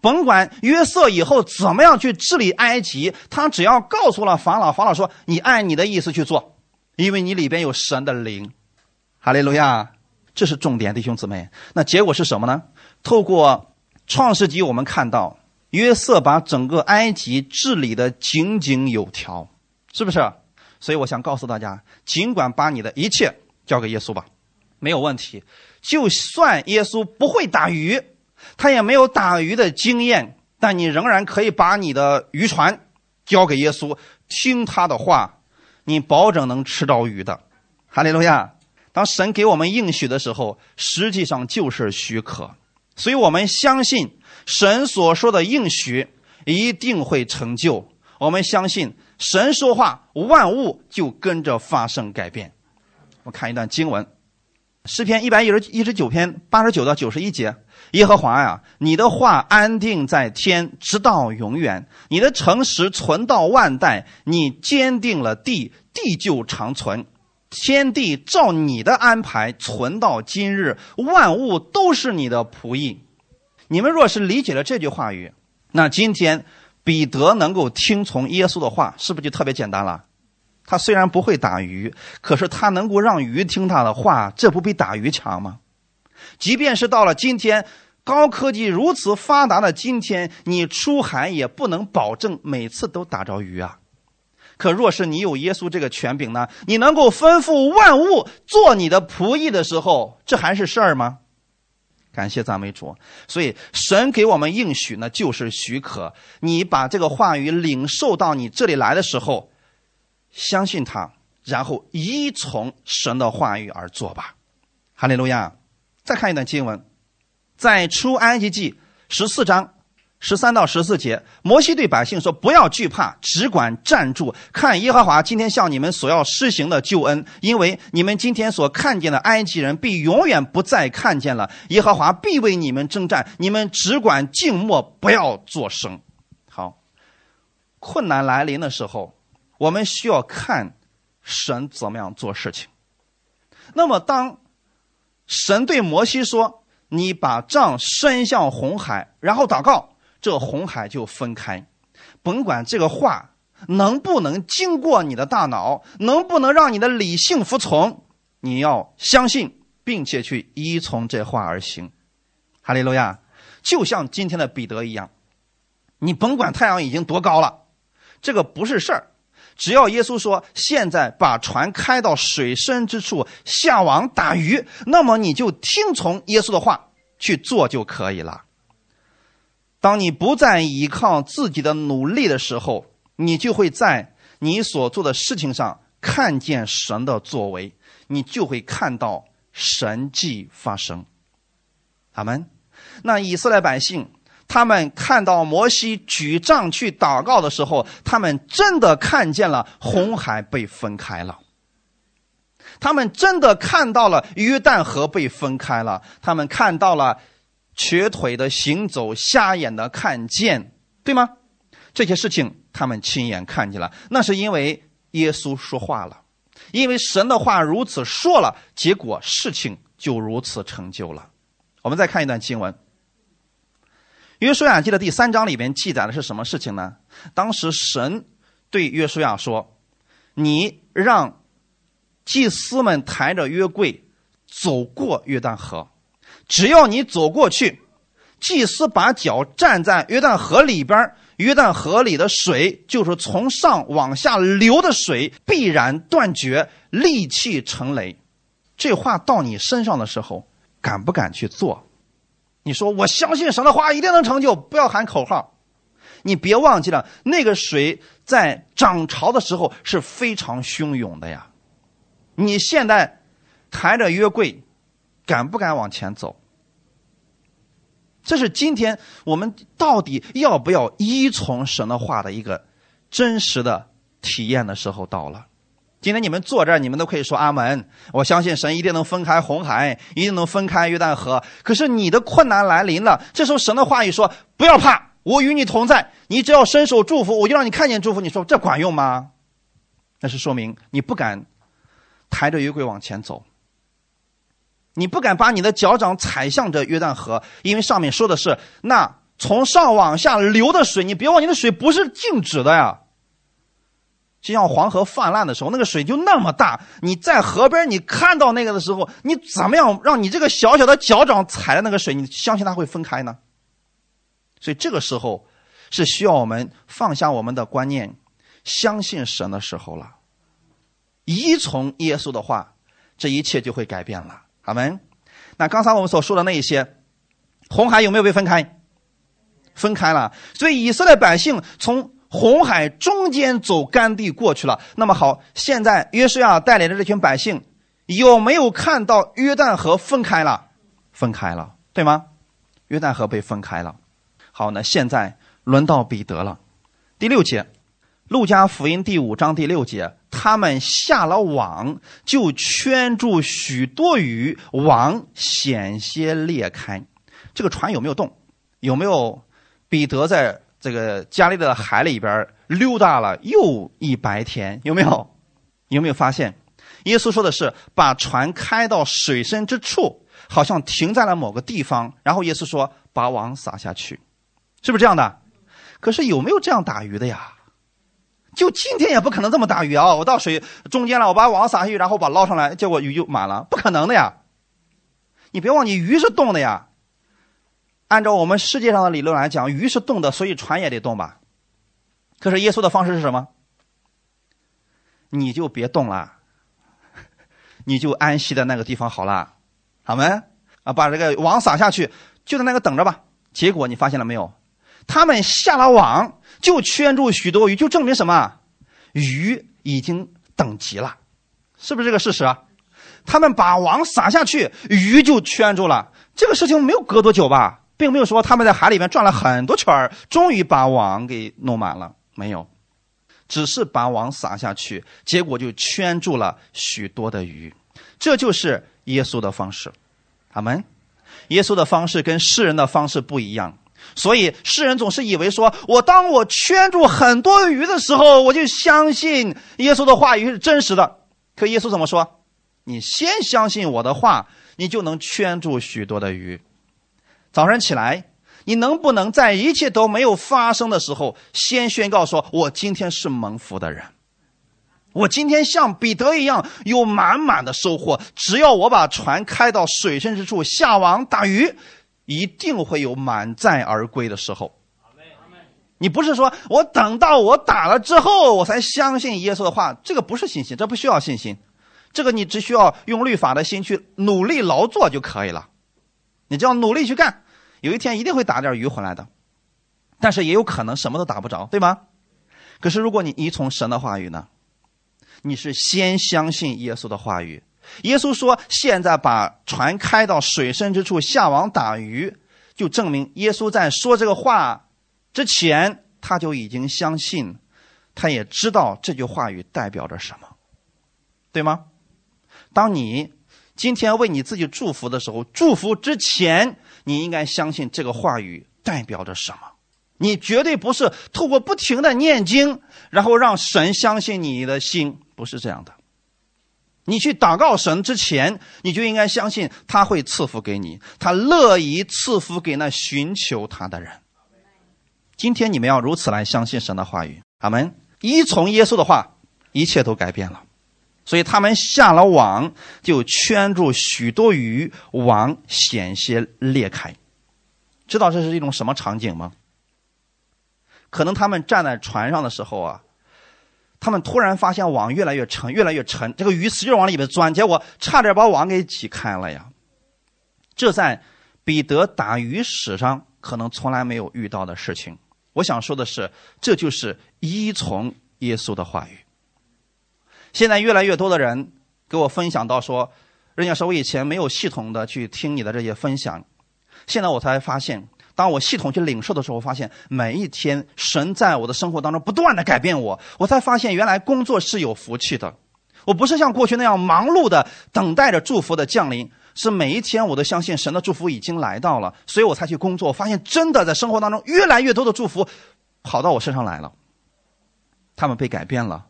甭管约瑟以后怎么样去治理埃及，他只要告诉了法老，法老说：“你按你的意思去做，因为你里边有神的灵。”哈利路亚，这是重点，弟兄姊妹。那结果是什么呢？透过创世纪，我们看到约瑟把整个埃及治理的井井有条，是不是？所以我想告诉大家，尽管把你的一切交给耶稣吧，没有问题。就算耶稣不会打鱼。他也没有打鱼的经验，但你仍然可以把你的渔船交给耶稣，听他的话，你保证能吃到鱼的。哈利路亚！当神给我们应许的时候，实际上就是许可，所以我们相信神所说的应许一定会成就。我们相信神说话，万物就跟着发生改变。我看一段经文，诗篇一百一十一十九篇八十九到九十一节。耶和华呀，你的话安定在天，直到永远；你的诚实存到万代。你坚定了地，地就长存。天地照你的安排存到今日，万物都是你的仆役。你们若是理解了这句话语，那今天彼得能够听从耶稣的话，是不是就特别简单了？他虽然不会打鱼，可是他能够让鱼听他的话，这不比打鱼强吗？即便是到了今天，高科技如此发达的今天，你出海也不能保证每次都打着鱼啊。可若是你有耶稣这个权柄呢？你能够吩咐万物做你的仆役的时候，这还是事儿吗？感谢赞美主。所以神给我们应许呢，就是许可。你把这个话语领受到你这里来的时候，相信他，然后依从神的话语而做吧。哈利路亚。再看一段经文，在出埃及记十四章十三到十四节，摩西对百姓说：“不要惧怕，只管站住，看耶和华今天向你们所要施行的救恩。因为你们今天所看见的埃及人，必永远不再看见了。耶和华必为你们征战，你们只管静默，不要作声。”好，困难来临的时候，我们需要看神怎么样做事情。那么当。神对摩西说：“你把杖伸向红海，然后祷告，这红海就分开。甭管这个话能不能经过你的大脑，能不能让你的理性服从，你要相信，并且去依从这话而行。哈利路亚！就像今天的彼得一样，你甭管太阳已经多高了，这个不是事儿。”只要耶稣说现在把船开到水深之处下网打鱼，那么你就听从耶稣的话去做就可以了。当你不再依靠自己的努力的时候，你就会在你所做的事情上看见神的作为，你就会看到神迹发生。阿门。那以色列百姓。他们看到摩西举杖去祷告的时候，他们真的看见了红海被分开了。他们真的看到了约旦河被分开了。他们看到了瘸腿的行走、瞎眼的看见，对吗？这些事情他们亲眼看见了。那是因为耶稣说话了，因为神的话如此说了，结果事情就如此成就了。我们再看一段经文。约书亚记的第三章里边记载的是什么事情呢？当时神对约书亚说：“你让祭司们抬着约柜走过约旦河，只要你走过去，祭司把脚站在约旦河里边，约旦河里的水就是从上往下流的水，必然断绝，利气成雷。”这话到你身上的时候，敢不敢去做？你说我相信神的话一定能成就，不要喊口号。你别忘记了，那个水在涨潮的时候是非常汹涌的呀。你现在抬着约柜，敢不敢往前走？这是今天我们到底要不要依从神的话的一个真实的体验的时候到了。今天你们坐这儿，你们都可以说阿门。我相信神一定能分开红海，一定能分开约旦河。可是你的困难来临了，这时候神的话语说：“不要怕，我与你同在。你只要伸手祝福，我就让你看见祝福。”你说这管用吗？那是说明你不敢抬着约柜往前走，你不敢把你的脚掌踩向着约旦河，因为上面说的是那从上往下流的水。你别忘，你的水不是静止的呀。就像黄河泛滥的时候，那个水就那么大。你在河边，你看到那个的时候，你怎么样让你这个小小的脚掌踩的那个水，你相信它会分开呢？所以这个时候是需要我们放下我们的观念，相信神的时候了，依从耶稣的话，这一切就会改变了。阿门。那刚才我们所说的那一些，红海有没有被分开？分开了。所以以色列百姓从。红海中间走干地过去了，那么好，现在约书亚带领的这群百姓有没有看到约旦河分开了？分开了，对吗？约旦河被分开了。好，那现在轮到彼得了。第六节，路加福音第五章第六节，他们下了网，就圈住许多鱼，网险些裂开。这个船有没有动？有没有彼得在？这个加利的海里边溜达了又一白天，有没有？有没有发现？耶稣说的是把船开到水深之处，好像停在了某个地方，然后耶稣说把网撒下去，是不是这样的？可是有没有这样打鱼的呀？就今天也不可能这么大鱼啊！我到水中间了，我把网撒下去，然后把捞上来，结果鱼就满了，不可能的呀！你别忘记，鱼是动的呀。按照我们世界上的理论来讲，鱼是动的，所以船也得动吧。可是耶稣的方式是什么？你就别动了，你就安息在那个地方好了，好没？啊，把这个网撒下去，就在那个等着吧。结果你发现了没有？他们下了网，就圈住许多鱼，就证明什么？鱼已经等急了，是不是这个事实啊？他们把网撒下去，鱼就圈住了。这个事情没有隔多久吧？并没有说他们在海里面转了很多圈儿，终于把网给弄满了。没有，只是把网撒下去，结果就圈住了许多的鱼。这就是耶稣的方式，阿门。耶稣的方式跟世人的方式不一样，所以世人总是以为说，我当我圈住很多鱼的时候，我就相信耶稣的话语是真实的。可耶稣怎么说？你先相信我的话，你就能圈住许多的鱼。早上起来，你能不能在一切都没有发生的时候，先宣告说：“我今天是蒙福的人，我今天像彼得一样有满满的收获。只要我把船开到水深之处下网打鱼，一定会有满载而归的时候。”你不是说我等到我打了之后，我才相信耶稣的话？这个不是信心，这不需要信心，这个你只需要用律法的心去努力劳作就可以了。你只要努力去干。有一天一定会打点鱼回来的，但是也有可能什么都打不着，对吗？可是如果你依从神的话语呢？你是先相信耶稣的话语。耶稣说：“现在把船开到水深之处下网打鱼，就证明耶稣在说这个话之前，他就已经相信，他也知道这句话语代表着什么，对吗？当你今天为你自己祝福的时候，祝福之前。”你应该相信这个话语代表着什么？你绝对不是透过不停的念经，然后让神相信你的心，不是这样的。你去祷告神之前，你就应该相信他会赐福给你，他乐意赐福给那寻求他的人。今天你们要如此来相信神的话语，阿门。依从耶稣的话，一切都改变了。所以他们下了网，就圈住许多鱼，网险些裂开。知道这是一种什么场景吗？可能他们站在船上的时候啊，他们突然发现网越来越沉，越来越沉，这个鱼使劲往里面钻，结果差点把网给挤开了呀。这在彼得打鱼史上可能从来没有遇到的事情。我想说的是，这就是依从耶稣的话语。现在越来越多的人给我分享到说，人家说我以前没有系统的去听你的这些分享，现在我才发现。当我系统去领受的时候，发现每一天神在我的生活当中不断的改变我，我才发现原来工作是有福气的。我不是像过去那样忙碌的等待着祝福的降临，是每一天我都相信神的祝福已经来到了，所以我才去工作。发现真的在生活当中越来越多的祝福跑到我身上来了，他们被改变了，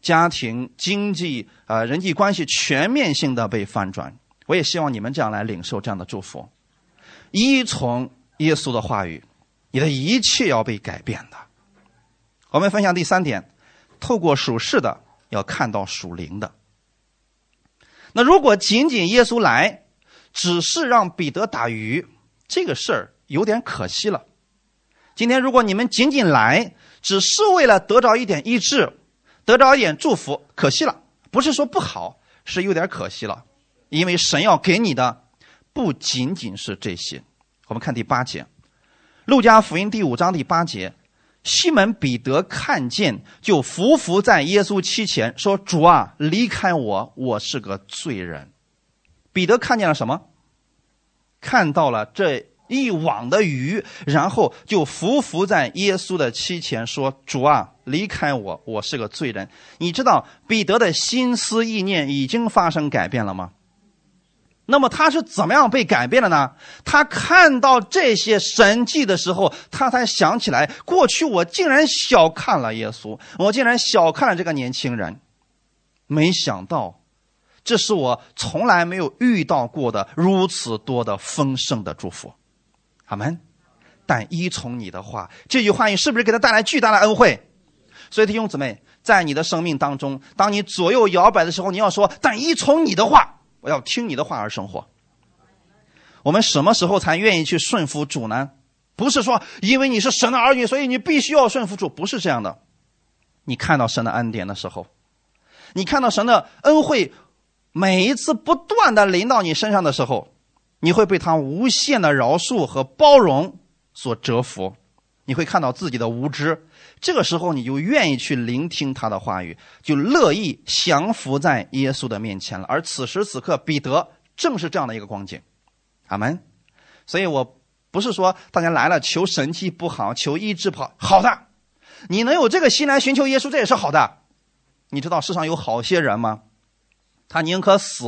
家庭、经济、呃人际关系全面性的被翻转。我也希望你们这样来领受这样的祝福，依从。耶稣的话语，你的一切要被改变的。我们分享第三点，透过属世的要看到属灵的。那如果仅仅耶稣来，只是让彼得打鱼，这个事儿有点可惜了。今天如果你们仅仅来，只是为了得着一点医治，得着一点祝福，可惜了。不是说不好，是有点可惜了，因为神要给你的不仅仅是这些。我们看第八节，《路加福音》第五章第八节，西门彼得看见，就伏伏在耶稣膝前，说：“主啊，离开我，我是个罪人。”彼得看见了什么？看到了这一网的鱼，然后就伏伏在耶稣的膝前，说：“主啊，离开我，我是个罪人。”你知道彼得的心思意念已经发生改变了吗？那么他是怎么样被改变的呢？他看到这些神迹的时候，他才想起来，过去我竟然小看了耶稣，我竟然小看了这个年轻人。没想到，这是我从来没有遇到过的如此多的丰盛的祝福。阿门。但依从你的话，这句话语是不是给他带来巨大的恩惠？所以弟兄姊妹，在你的生命当中，当你左右摇摆的时候，你要说：但依从你的话。我要听你的话而生活。我们什么时候才愿意去顺服主呢？不是说因为你是神的儿女，所以你必须要顺服主，不是这样的。你看到神的恩典的时候，你看到神的恩惠每一次不断的临到你身上的时候，你会被他无限的饶恕和包容所折服。你会看到自己的无知，这个时候你就愿意去聆听他的话语，就乐意降服在耶稣的面前了。而此时此刻，彼得正是这样的一个光景，阿门。所以我不是说大家来了求神迹不好，求医治不好，好的，你能有这个心来寻求耶稣，这也是好的。你知道世上有好些人吗？他宁可死，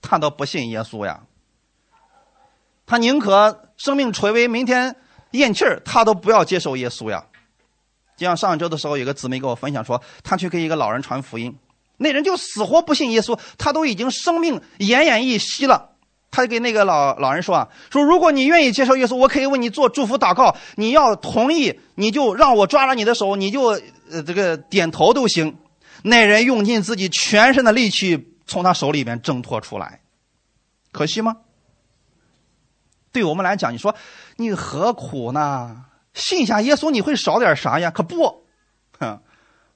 他都不信耶稣呀。他宁可生命垂危，明天。咽气儿，他都不要接受耶稣呀。就像上周的时候，有个姊妹跟我分享说，她去给一个老人传福音，那人就死活不信耶稣，他都已经生命奄奄一息了。他就给那个老老人说啊，说如果你愿意接受耶稣，我可以为你做祝福祷告。你要同意，你就让我抓着你的手，你就呃这个点头都行。那人用尽自己全身的力气从他手里边挣脱出来，可惜吗？对我们来讲，你说你何苦呢？信下耶稣你会少点啥呀？可不，哼，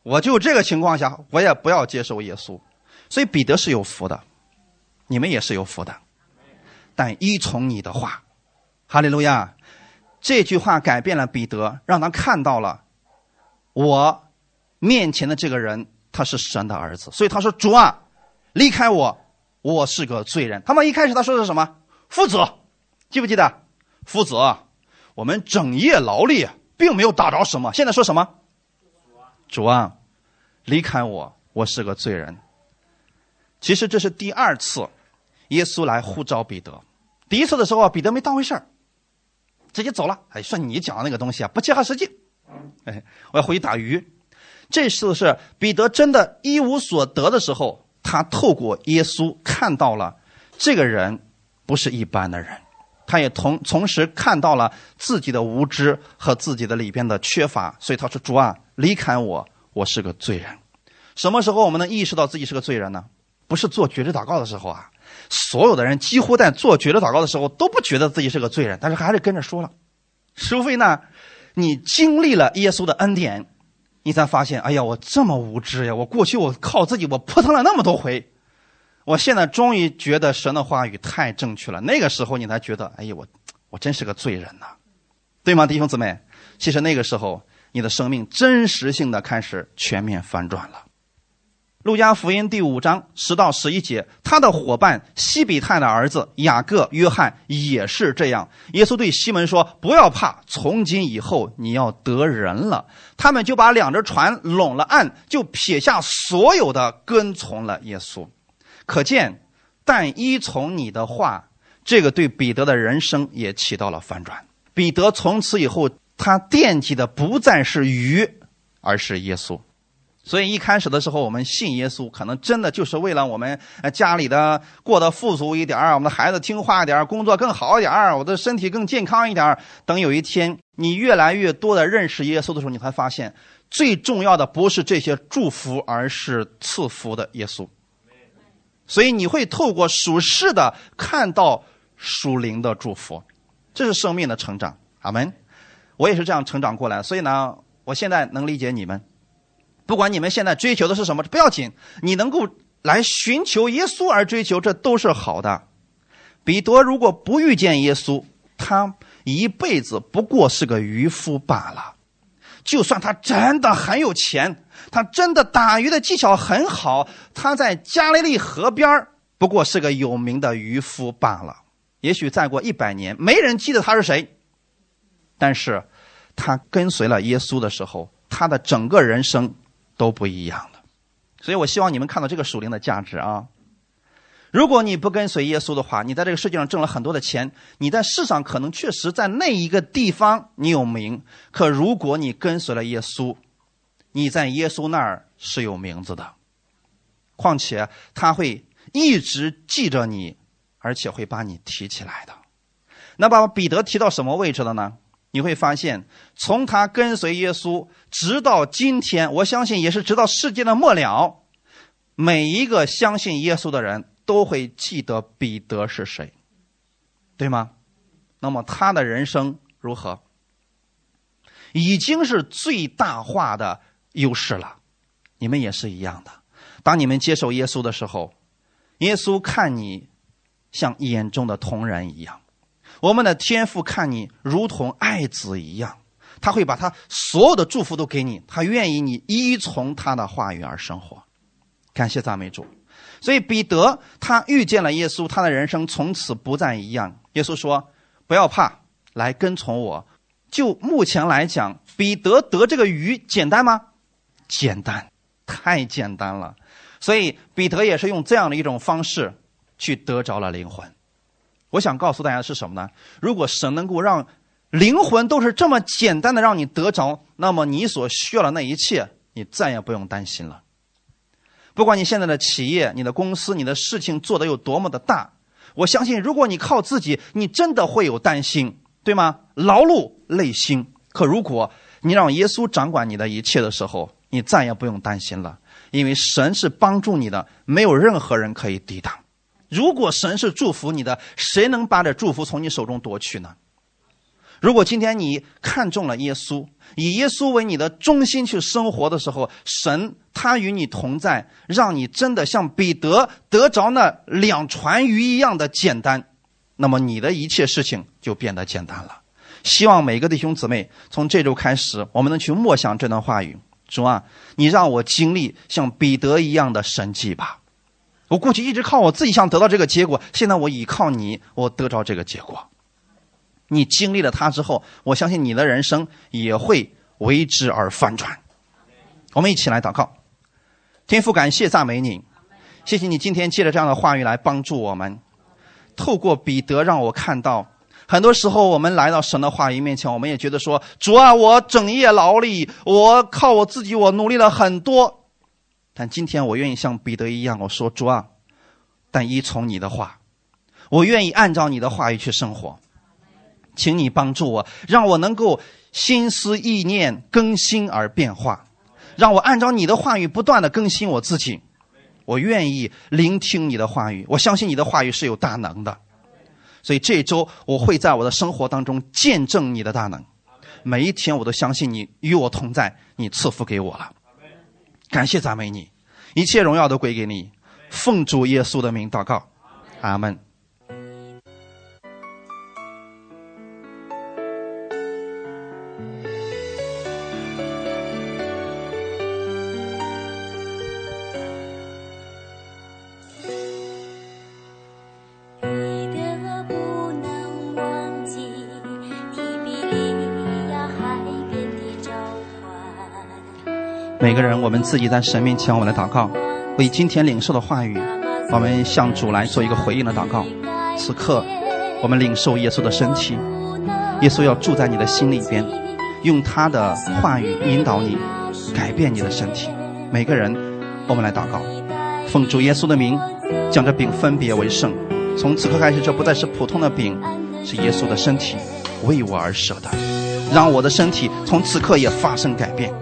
我就这个情况下，我也不要接受耶稣。所以彼得是有福的，你们也是有福的。但依从你的话，哈利路亚！这句话改变了彼得，让他看到了我面前的这个人，他是神的儿子。所以他说：“主啊，离开我，我是个罪人。”他们一开始他说的是什么？父子。记不记得，父子，我们整夜劳力，并没有打着什么。现在说什么？主啊，离开我，我是个罪人。其实这是第二次，耶稣来呼召彼得。第一次的时候，彼得没当回事儿，直接走了。哎，说你讲的那个东西啊，不切合实际。哎，我要回去打鱼。这次是彼得真的一无所得的时候，他透过耶稣看到了这个人不是一般的人。他也同同时看到了自己的无知和自己的里边的缺乏，所以他说：“主啊，离开我，我是个罪人。”什么时候我们能意识到自己是个罪人呢？不是做绝志祷告的时候啊！所有的人几乎在做绝志祷告的时候都不觉得自己是个罪人，但是还是跟着说了。除非呢，你经历了耶稣的恩典，你才发现：“哎呀，我这么无知呀！我过去我靠自己，我扑腾了那么多回。”我现在终于觉得神的话语太正确了。那个时候你才觉得，哎呀，我我真是个罪人呐，对吗，弟兄姊妹？其实那个时候，你的生命真实性的开始全面反转了。路加福音第五章十到十一节，他的伙伴西比泰的儿子雅各、约翰也是这样。耶稣对西门说：“不要怕，从今以后你要得人了。”他们就把两只船拢了岸，就撇下所有的，跟从了耶稣。可见，但依从你的话，这个对彼得的人生也起到了反转。彼得从此以后，他惦记的不再是鱼，而是耶稣。所以一开始的时候，我们信耶稣，可能真的就是为了我们家里的过得富足一点我们的孩子听话一点工作更好一点我的身体更健康一点等有一天你越来越多的认识耶稣的时候，你才发现，最重要的不是这些祝福，而是赐福的耶稣。所以你会透过属世的看到属灵的祝福，这是生命的成长。阿门。我也是这样成长过来，所以呢，我现在能理解你们。不管你们现在追求的是什么，不要紧，你能够来寻求耶稣而追求，这都是好的。彼得如果不遇见耶稣，他一辈子不过是个渔夫罢了。就算他真的很有钱，他真的打鱼的技巧很好，他在加利利河边不过是个有名的渔夫罢了。也许再过一百年，没人记得他是谁，但是他跟随了耶稣的时候，他的整个人生。都不一样了，所以我希望你们看到这个属灵的价值啊！如果你不跟随耶稣的话，你在这个世界上挣了很多的钱，你在世上可能确实在那一个地方你有名。可如果你跟随了耶稣，你在耶稣那儿是有名字的，况且他会一直记着你，而且会把你提起来的。那把彼得提到什么位置了呢？你会发现，从他跟随耶稣直到今天，我相信也是直到世界的末了，每一个相信耶稣的人都会记得彼得是谁，对吗？那么他的人生如何？已经是最大化的优势了。你们也是一样的。当你们接受耶稣的时候，耶稣看你像眼中的瞳人一样。我们的天父看你如同爱子一样，他会把他所有的祝福都给你，他愿意你依从他的话语而生活。感谢赞美主。所以彼得他遇见了耶稣，他的人生从此不再一样。耶稣说：“不要怕，来跟从我。”就目前来讲，彼得得这个鱼简单吗？简单，太简单了。所以彼得也是用这样的一种方式去得着了灵魂。我想告诉大家是什么呢？如果神能够让灵魂都是这么简单的让你得着，那么你所需要的那一切，你再也不用担心了。不管你现在的企业、你的公司、你的事情做得有多么的大，我相信，如果你靠自己，你真的会有担心，对吗？劳碌累心。可如果你让耶稣掌管你的一切的时候，你再也不用担心了，因为神是帮助你的，没有任何人可以抵挡。如果神是祝福你的，谁能把这祝福从你手中夺去呢？如果今天你看中了耶稣，以耶稣为你的中心去生活的时候，神他与你同在，让你真的像彼得得着那两船鱼一样的简单，那么你的一切事情就变得简单了。希望每个弟兄姊妹从这周开始，我们能去默想这段话语。主啊，你让我经历像彼得一样的神迹吧。我过去一直靠我自己想得到这个结果，现在我依靠你，我得着这个结果。你经历了它之后，我相信你的人生也会为之而翻转。我们一起来祷告，天父，感谢赞美你，谢谢你今天借着这样的话语来帮助我们。透过彼得，让我看到，很多时候我们来到神的话语面前，我们也觉得说：主啊，我整夜劳力，我靠我自己，我努力了很多。但今天我愿意像彼得一样，我说主啊，但依从你的话，我愿意按照你的话语去生活，请你帮助我，让我能够心思意念更新而变化，让我按照你的话语不断的更新我自己。我愿意聆听你的话语，我相信你的话语是有大能的，所以这周我会在我的生活当中见证你的大能。每一天我都相信你与我同在，你赐福给我了。感谢赞美你，一切荣耀都归给你。奉主耶稣的名祷告，阿门。每个人，我们自己在神面前，我们来祷告，为今天领受的话语，我们向主来做一个回应的祷告。此刻，我们领受耶稣的身体，耶稣要住在你的心里边，用他的话语引导你，改变你的身体。每个人，我们来祷告，奉主耶稣的名，将这饼分别为圣。从此刻开始，这不再是普通的饼，是耶稣的身体，为我而舍的，让我的身体从此刻也发生改变。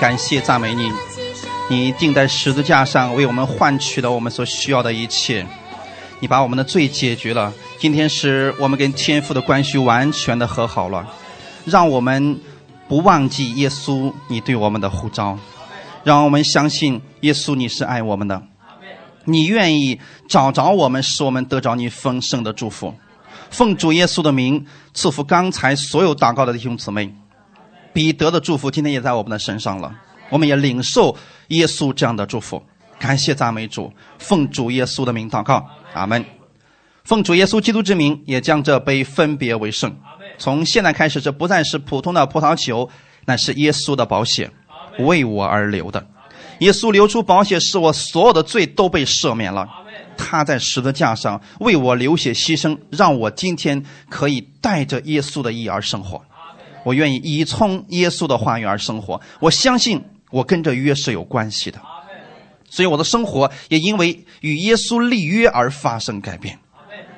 感谢赞美你，你钉在十字架上为我们换取了我们所需要的一切，你把我们的罪解决了。今天是我们跟天父的关系完全的和好了，让我们不忘记耶稣你对我们的呼召，让我们相信耶稣你是爱我们的，你愿意找着我们，使我们得着你丰盛的祝福。奉主耶稣的名赐福刚才所有祷告的弟兄姊妹。彼得的祝福今天也在我们的身上了，我们也领受耶稣这样的祝福。感谢赞美主，奉主耶稣的名祷告，阿门。奉主耶稣基督之名，也将这杯分别为圣。从现在开始，这不再是普通的葡萄酒，乃是耶稣的宝血，为我而流的。耶稣流出宝血，使我所有的罪都被赦免了。他在十字架上为我流血牺牲，让我今天可以带着耶稣的意而生活。我愿意依从耶稣的话语而生活。我相信我跟这约是有关系的，所以我的生活也因为与耶稣立约而发生改变。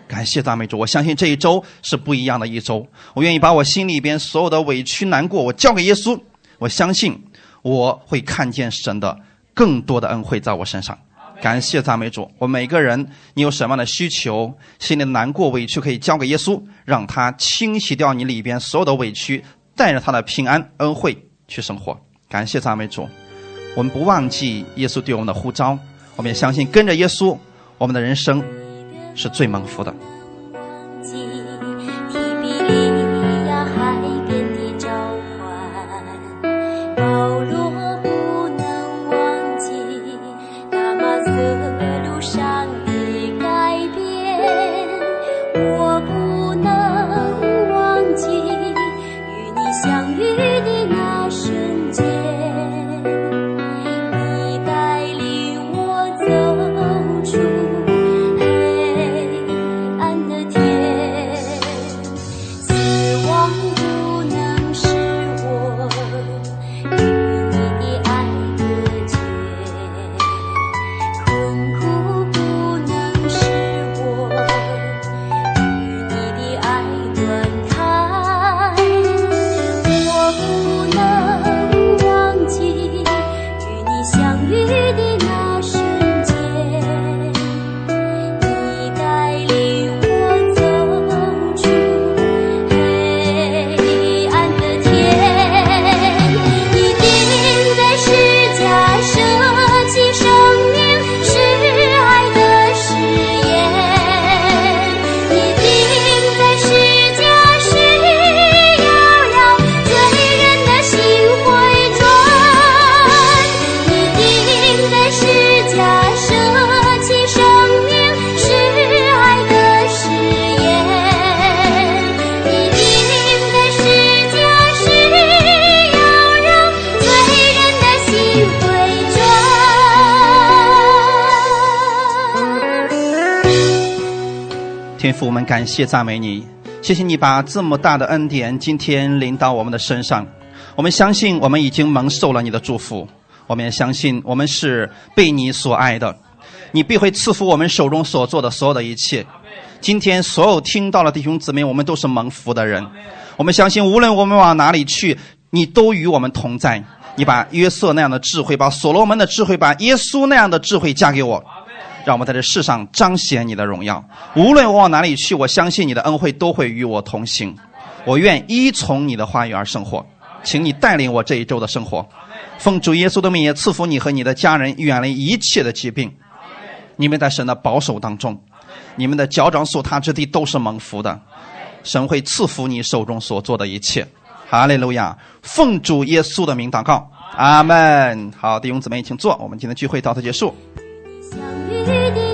感谢大美主！我相信这一周是不一样的一周。我愿意把我心里边所有的委屈难过，我交给耶稣。我相信我会看见神的更多的恩惠在我身上。感谢赞美主。我们每个人，你有什么样的需求，心里的难过、委屈，可以交给耶稣，让他清洗掉你里边所有的委屈，带着他的平安恩惠去生活。感谢赞美主。我们不忘记耶稣对我们的呼召，我们也相信跟着耶稣，我们的人生是最蒙福的。感谢赞美你，谢谢你把这么大的恩典今天临到我们的身上。我们相信我们已经蒙受了你的祝福，我们也相信我们是被你所爱的。你必会赐福我们手中所做的所有的一切。今天所有听到了弟兄姊妹，我们都是蒙福的人。我们相信，无论我们往哪里去，你都与我们同在。你把约瑟那样的智慧，把所罗门的智慧，把耶稣那样的智慧加给我。让我们在这世上彰显你的荣耀。无论我往哪里去，我相信你的恩惠都会与我同行。我愿依从你的话语而生活，请你带领我这一周的生活。奉主耶稣的名，也赐福你和你的家人远离一切的疾病。你们在神的保守当中，你们的脚掌所踏之地都是蒙福的。神会赐福你手中所做的一切。哈利路亚！奉主耶稣的名祷告，阿门。好，弟兄姊妹，请坐。我们今天聚会到此结束。相遇的。